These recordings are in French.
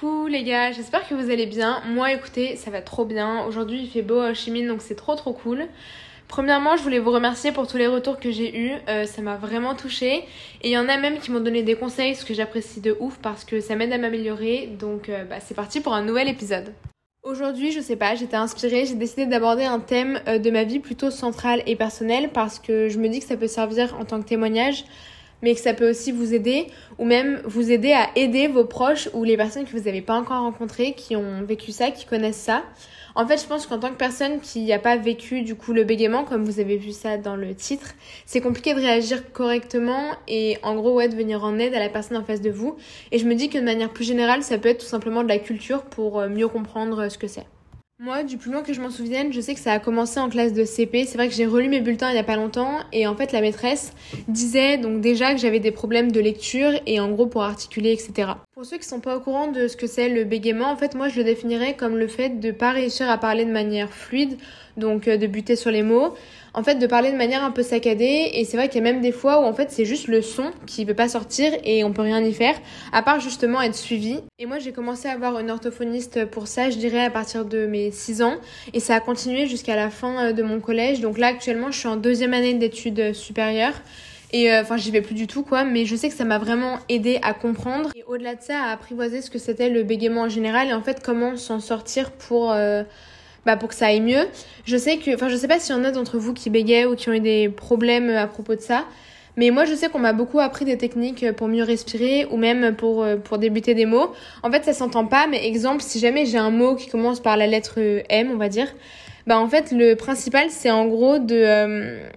Coucou les gars, j'espère que vous allez bien. Moi écoutez, ça va trop bien. Aujourd'hui il fait beau à Chimine donc c'est trop trop cool. Premièrement, je voulais vous remercier pour tous les retours que j'ai eus, euh, ça m'a vraiment touchée. Et il y en a même qui m'ont donné des conseils, ce que j'apprécie de ouf parce que ça m'aide à m'améliorer. Donc euh, bah, c'est parti pour un nouvel épisode. Aujourd'hui, je sais pas, j'étais inspirée, j'ai décidé d'aborder un thème euh, de ma vie plutôt central et personnel parce que je me dis que ça peut servir en tant que témoignage mais que ça peut aussi vous aider ou même vous aider à aider vos proches ou les personnes que vous n'avez pas encore rencontrées, qui ont vécu ça, qui connaissent ça. En fait, je pense qu'en tant que personne qui n'a pas vécu du coup le bégaiement, comme vous avez vu ça dans le titre, c'est compliqué de réagir correctement et en gros ouais de venir en aide à la personne en face de vous. Et je me dis que de manière plus générale, ça peut être tout simplement de la culture pour euh, mieux comprendre ce que c'est. Moi, du plus loin que je m'en souvienne, je sais que ça a commencé en classe de CP. C'est vrai que j'ai relu mes bulletins il y a pas longtemps et en fait la maîtresse disait donc déjà que j'avais des problèmes de lecture et en gros pour articuler, etc. Pour ceux qui sont pas au courant de ce que c'est le bégaiement, en fait moi je le définirais comme le fait de pas réussir à parler de manière fluide, donc euh, de buter sur les mots, en fait de parler de manière un peu saccadée et c'est vrai qu'il y a même des fois où en fait c'est juste le son qui veut pas sortir et on peut rien y faire à part justement être suivi. Et moi j'ai commencé à avoir une orthophoniste pour ça, je dirais à partir de mes 6 ans et ça a continué jusqu'à la fin euh, de mon collège. Donc là actuellement je suis en deuxième année d'études supérieures. Et euh, enfin, j'y vais plus du tout, quoi. Mais je sais que ça m'a vraiment aidé à comprendre. Et au-delà de ça, à apprivoiser ce que c'était le bégaiement en général et en fait comment s'en sortir pour euh, bah, pour que ça aille mieux. Je sais que, enfin, je sais pas s'il y en a d'entre vous qui bégayent ou qui ont eu des problèmes à propos de ça. Mais moi, je sais qu'on m'a beaucoup appris des techniques pour mieux respirer ou même pour, euh, pour débuter des mots. En fait, ça s'entend pas, mais exemple, si jamais j'ai un mot qui commence par la lettre M, on va dire, bah en fait, le principal, c'est en gros de, euh,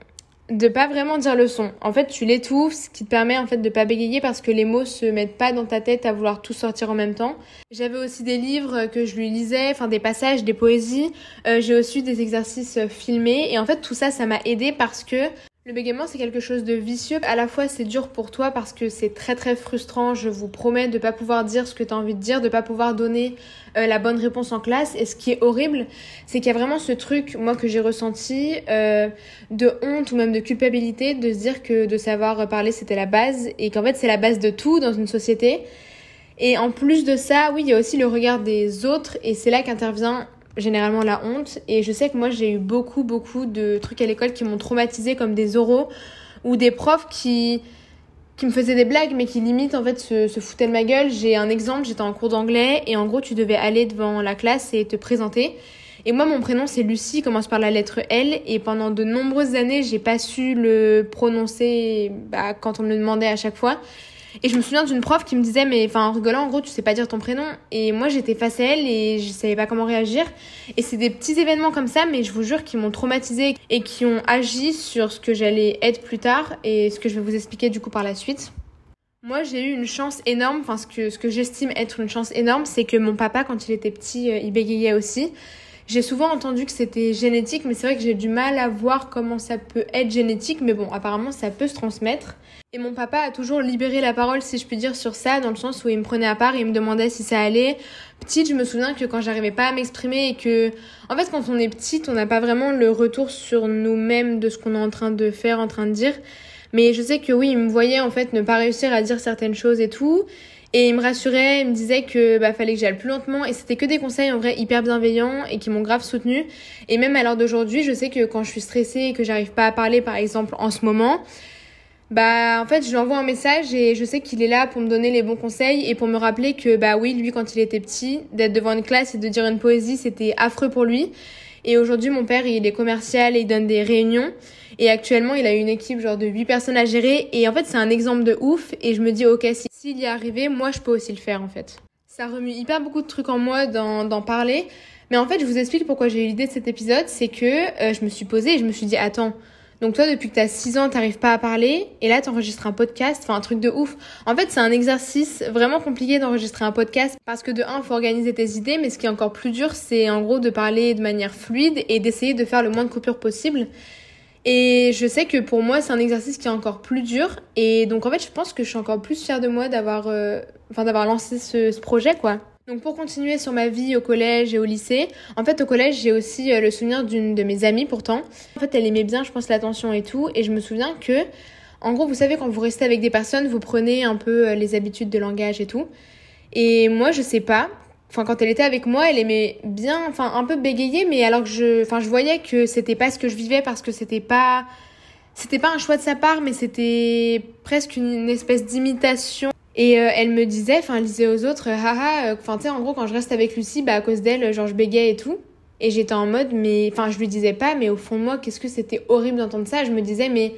de pas vraiment dire le son. En fait, tu l'étouffes, ce qui te permet en fait de pas bégayer parce que les mots se mettent pas dans ta tête à vouloir tout sortir en même temps. J'avais aussi des livres que je lui lisais, enfin des passages, des poésies. Euh, j'ai aussi des exercices filmés et en fait tout ça, ça m'a aidé parce que le bégaiement, c'est quelque chose de vicieux. À la fois, c'est dur pour toi parce que c'est très très frustrant. Je vous promets de pas pouvoir dire ce que tu as envie de dire, de pas pouvoir donner euh, la bonne réponse en classe. Et ce qui est horrible, c'est qu'il y a vraiment ce truc, moi, que j'ai ressenti euh, de honte ou même de culpabilité de se dire que de savoir parler, c'était la base et qu'en fait, c'est la base de tout dans une société. Et en plus de ça, oui, il y a aussi le regard des autres et c'est là qu'intervient généralement la honte. Et je sais que moi, j'ai eu beaucoup, beaucoup de trucs à l'école qui m'ont traumatisé comme des oraux ou des profs qui qui me faisaient des blagues mais qui limite en fait se, se foutaient de ma gueule. J'ai un exemple, j'étais en cours d'anglais et en gros tu devais aller devant la classe et te présenter. Et moi mon prénom c'est Lucie, commence par la lettre L et pendant de nombreuses années j'ai pas su le prononcer bah, quand on me le demandait à chaque fois. Et je me souviens d'une prof qui me disait, mais en rigolant, en gros, tu sais pas dire ton prénom. Et moi, j'étais face à elle et je savais pas comment réagir. Et c'est des petits événements comme ça, mais je vous jure, qui m'ont traumatisée et qui ont agi sur ce que j'allais être plus tard et ce que je vais vous expliquer du coup par la suite. Moi, j'ai eu une chance énorme, enfin, ce que, ce que j'estime être une chance énorme, c'est que mon papa, quand il était petit, euh, il bégayait aussi. J'ai souvent entendu que c'était génétique, mais c'est vrai que j'ai du mal à voir comment ça peut être génétique, mais bon, apparemment ça peut se transmettre. Et mon papa a toujours libéré la parole, si je puis dire, sur ça, dans le sens où il me prenait à part et il me demandait si ça allait. Petite, je me souviens que quand j'arrivais pas à m'exprimer et que, en fait, quand on est petite, on n'a pas vraiment le retour sur nous-mêmes de ce qu'on est en train de faire, en train de dire. Mais je sais que oui, il me voyait en fait ne pas réussir à dire certaines choses et tout. Et il me rassurait, il me disait que bah fallait que j'aille plus lentement et c'était que des conseils en vrai hyper bienveillants et qui m'ont grave soutenu. Et même à l'heure d'aujourd'hui, je sais que quand je suis stressée et que j'arrive pas à parler par exemple en ce moment, bah en fait, je lui envoie un message et je sais qu'il est là pour me donner les bons conseils et pour me rappeler que bah oui, lui quand il était petit, d'être devant une classe et de dire une poésie, c'était affreux pour lui. Et aujourd'hui, mon père, il est commercial et il donne des réunions. Et actuellement, il a une équipe genre de 8 personnes à gérer. Et en fait, c'est un exemple de ouf. Et je me dis, ok, s'il y est arrivé, moi, je peux aussi le faire, en fait. Ça remue hyper beaucoup de trucs en moi d'en parler. Mais en fait, je vous explique pourquoi j'ai eu l'idée de cet épisode. C'est que euh, je me suis posée et je me suis dit, attends, donc toi, depuis que t'as 6 ans, t'arrives pas à parler, et là, t'enregistres un podcast, enfin un truc de ouf. En fait, c'est un exercice vraiment compliqué d'enregistrer un podcast, parce que de un, faut organiser tes idées, mais ce qui est encore plus dur, c'est en gros de parler de manière fluide et d'essayer de faire le moins de coupures possible. Et je sais que pour moi, c'est un exercice qui est encore plus dur. Et donc, en fait, je pense que je suis encore plus fière de moi d'avoir, euh, enfin, d'avoir lancé ce, ce, projet, quoi. Donc, pour continuer sur ma vie au collège et au lycée, en fait, au collège, j'ai aussi euh, le souvenir d'une de mes amies, pourtant. En fait, elle aimait bien, je pense, l'attention et tout. Et je me souviens que, en gros, vous savez, quand vous restez avec des personnes, vous prenez un peu euh, les habitudes de langage et tout. Et moi, je sais pas. Enfin, quand elle était avec moi, elle aimait bien, enfin, un peu bégayer, mais alors que je, enfin, je voyais que c'était pas ce que je vivais parce que c'était pas, c'était pas un choix de sa part, mais c'était presque une, espèce d'imitation. Et euh, elle me disait, enfin, elle disait aux autres, haha, enfin, tu sais, en gros, quand je reste avec Lucie, bah, à cause d'elle, genre, je bégayais et tout. Et j'étais en mode, mais, enfin, je lui disais pas, mais au fond moi, qu'est-ce que c'était horrible d'entendre ça? Je me disais, mais,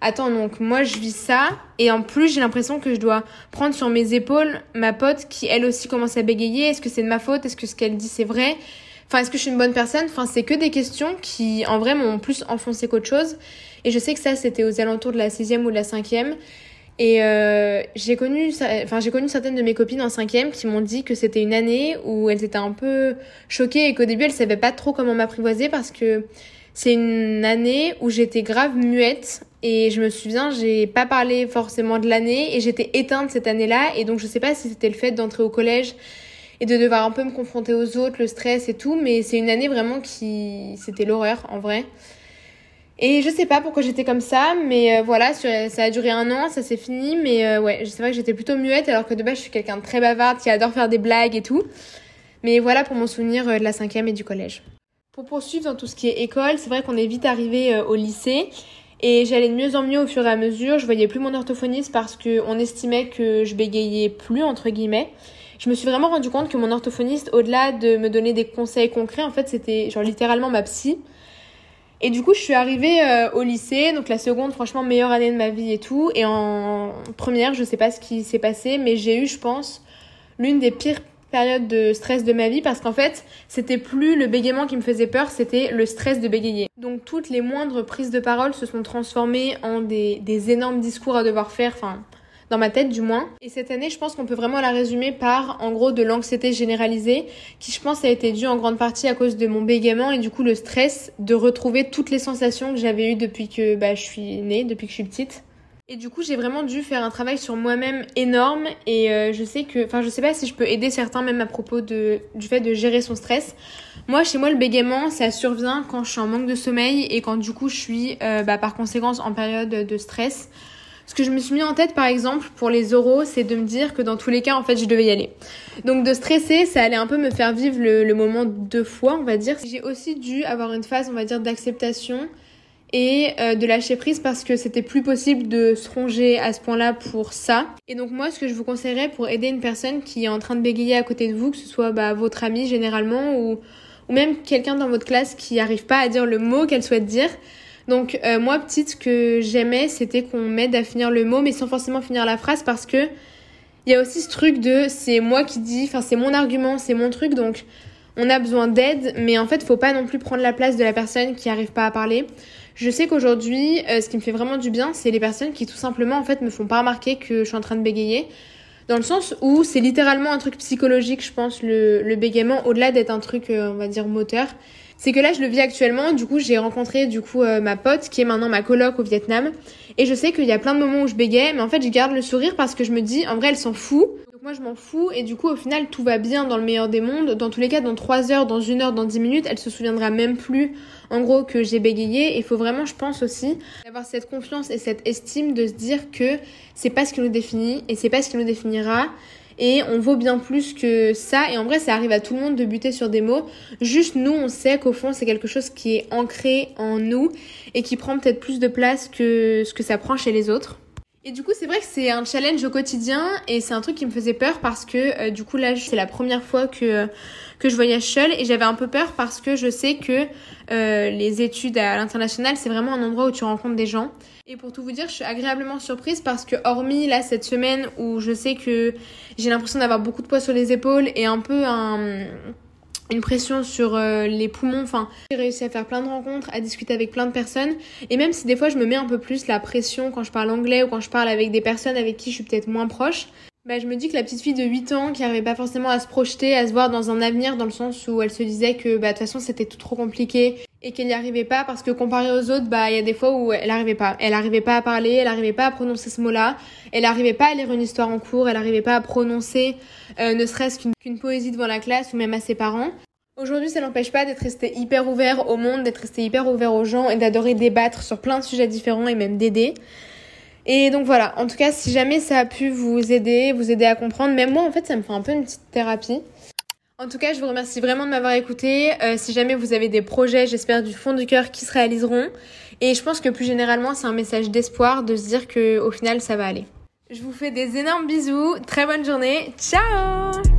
attends, donc, moi, je vis ça. Et en plus, j'ai l'impression que je dois prendre sur mes épaules ma pote qui, elle aussi, commence à bégayer. Est-ce que c'est de ma faute? Est-ce que ce qu'elle dit, c'est vrai? Enfin, est-ce que je suis une bonne personne? Enfin, c'est que des questions qui, en vrai, m'ont plus enfoncé qu'autre chose. Et je sais que ça, c'était aux alentours de la sixième ou de la cinquième. Et euh, j'ai connu, enfin j'ai connu certaines de mes copines en cinquième qui m'ont dit que c'était une année où elles étaient un peu choquées et qu'au début elles savaient pas trop comment m'apprivoiser parce que c'est une année où j'étais grave muette et je me souviens j'ai pas parlé forcément de l'année et j'étais éteinte cette année-là et donc je sais pas si c'était le fait d'entrer au collège et de devoir un peu me confronter aux autres, le stress et tout, mais c'est une année vraiment qui c'était l'horreur en vrai. Et je sais pas pourquoi j'étais comme ça, mais euh, voilà, ça a duré un an, ça s'est fini, mais euh, ouais, c'est vrai que j'étais plutôt muette, alors que de base je suis quelqu'un de très bavarde, qui adore faire des blagues et tout. Mais voilà pour mon souvenir euh, de la cinquième et du collège. Pour poursuivre dans tout ce qui est école, c'est vrai qu'on est vite arrivé au lycée. Et j'allais de mieux en mieux au fur et à mesure. Je voyais plus mon orthophoniste parce qu'on estimait que je bégayais plus, entre guillemets. Je me suis vraiment rendu compte que mon orthophoniste, au-delà de me donner des conseils concrets, en fait, c'était genre littéralement ma psy. Et du coup, je suis arrivée euh, au lycée, donc la seconde, franchement, meilleure année de ma vie et tout. Et en première, je sais pas ce qui s'est passé, mais j'ai eu, je pense, l'une des pires périodes de stress de ma vie parce qu'en fait, c'était plus le bégaiement qui me faisait peur, c'était le stress de bégayer. Donc toutes les moindres prises de parole se sont transformées en des, des énormes discours à devoir faire, enfin, dans ma tête du moins. Et cette année, je pense qu'on peut vraiment la résumer par, en gros, de l'anxiété généralisée, qui je pense a été due en grande partie à cause de mon bégaiement et du coup le stress de retrouver toutes les sensations que j'avais eues depuis que bah, je suis née, depuis que je suis petite. Et du coup, j'ai vraiment dû faire un travail sur moi-même énorme et euh, je sais que, enfin, je sais pas si je peux aider certains même à propos de, du fait de gérer son stress. Moi, chez moi, le bégaiement, ça survient quand je suis en manque de sommeil et quand du coup je suis, euh, bah, par conséquence, en période de stress. Ce que je me suis mis en tête, par exemple, pour les oraux, c'est de me dire que dans tous les cas, en fait, je devais y aller. Donc de stresser, ça allait un peu me faire vivre le, moment deux fois, on va dire. J'ai aussi dû avoir une phase, on va dire, d'acceptation et euh, de lâcher prise parce que c'était plus possible de se ronger à ce point-là pour ça. Et donc moi, ce que je vous conseillerais pour aider une personne qui est en train de bégayer à côté de vous, que ce soit bah, votre ami généralement ou, même quelqu'un dans votre classe qui n'arrive pas à dire le mot qu'elle souhaite dire, donc euh, moi petite, ce que j'aimais, c'était qu'on m'aide à finir le mot, mais sans forcément finir la phrase, parce que il y a aussi ce truc de c'est moi qui dis, enfin c'est mon argument, c'est mon truc, donc on a besoin d'aide, mais en fait faut pas non plus prendre la place de la personne qui arrive pas à parler. Je sais qu'aujourd'hui, euh, ce qui me fait vraiment du bien, c'est les personnes qui tout simplement en fait me font pas remarquer que je suis en train de bégayer. Dans le sens où c'est littéralement un truc psychologique, je pense, le, le bégaiement, au-delà d'être un truc, euh, on va dire, moteur c'est que là je le vis actuellement. Du coup, j'ai rencontré du coup euh, ma pote qui est maintenant ma coloc au Vietnam et je sais qu'il y a plein de moments où je bégaye, mais en fait, je garde le sourire parce que je me dis en vrai, elle s'en fout. Moi, je m'en fous et du coup, au final, tout va bien dans le meilleur des mondes. Dans tous les cas, dans 3 heures, dans 1 heure, dans 10 minutes, elle se souviendra même plus en gros que j'ai bégayé. Il faut vraiment, je pense aussi, avoir cette confiance et cette estime de se dire que c'est pas ce qui nous définit et c'est pas ce qui nous définira et on vaut bien plus que ça. Et en vrai, ça arrive à tout le monde de buter sur des mots. Juste nous, on sait qu'au fond, c'est quelque chose qui est ancré en nous et qui prend peut-être plus de place que ce que ça prend chez les autres. Et du coup, c'est vrai que c'est un challenge au quotidien et c'est un truc qui me faisait peur parce que euh, du coup là, c'est la première fois que que je voyage seule et j'avais un peu peur parce que je sais que euh, les études à l'international, c'est vraiment un endroit où tu rencontres des gens. Et pour tout vous dire, je suis agréablement surprise parce que hormis là cette semaine où je sais que j'ai l'impression d'avoir beaucoup de poids sur les épaules et un peu un une pression sur euh, les poumons. Enfin, j'ai réussi à faire plein de rencontres, à discuter avec plein de personnes. Et même si des fois je me mets un peu plus la pression quand je parle anglais ou quand je parle avec des personnes avec qui je suis peut-être moins proche, bah, je me dis que la petite fille de 8 ans qui arrivait pas forcément à se projeter, à se voir dans un avenir, dans le sens où elle se disait que bah, de toute façon c'était tout trop compliqué et qu'elle n'y arrivait pas parce que comparé aux autres, bah il y a des fois où elle arrivait pas. Elle arrivait pas à parler, elle arrivait pas à prononcer ce mot-là, elle arrivait pas à lire une histoire en cours, elle arrivait pas à prononcer euh, ne serait-ce qu'une poésie devant la classe ou même à ses parents. Aujourd'hui, ça n'empêche pas d'être resté hyper ouvert au monde, d'être resté hyper ouvert aux gens et d'adorer débattre sur plein de sujets différents et même d'aider. Et donc voilà, en tout cas, si jamais ça a pu vous aider, vous aider à comprendre, même moi en fait, ça me fait un peu une petite thérapie. En tout cas, je vous remercie vraiment de m'avoir écouté. Euh, si jamais vous avez des projets, j'espère du fond du cœur, qui se réaliseront. Et je pense que plus généralement, c'est un message d'espoir de se dire que au final, ça va aller. Je vous fais des énormes bisous. Très bonne journée. Ciao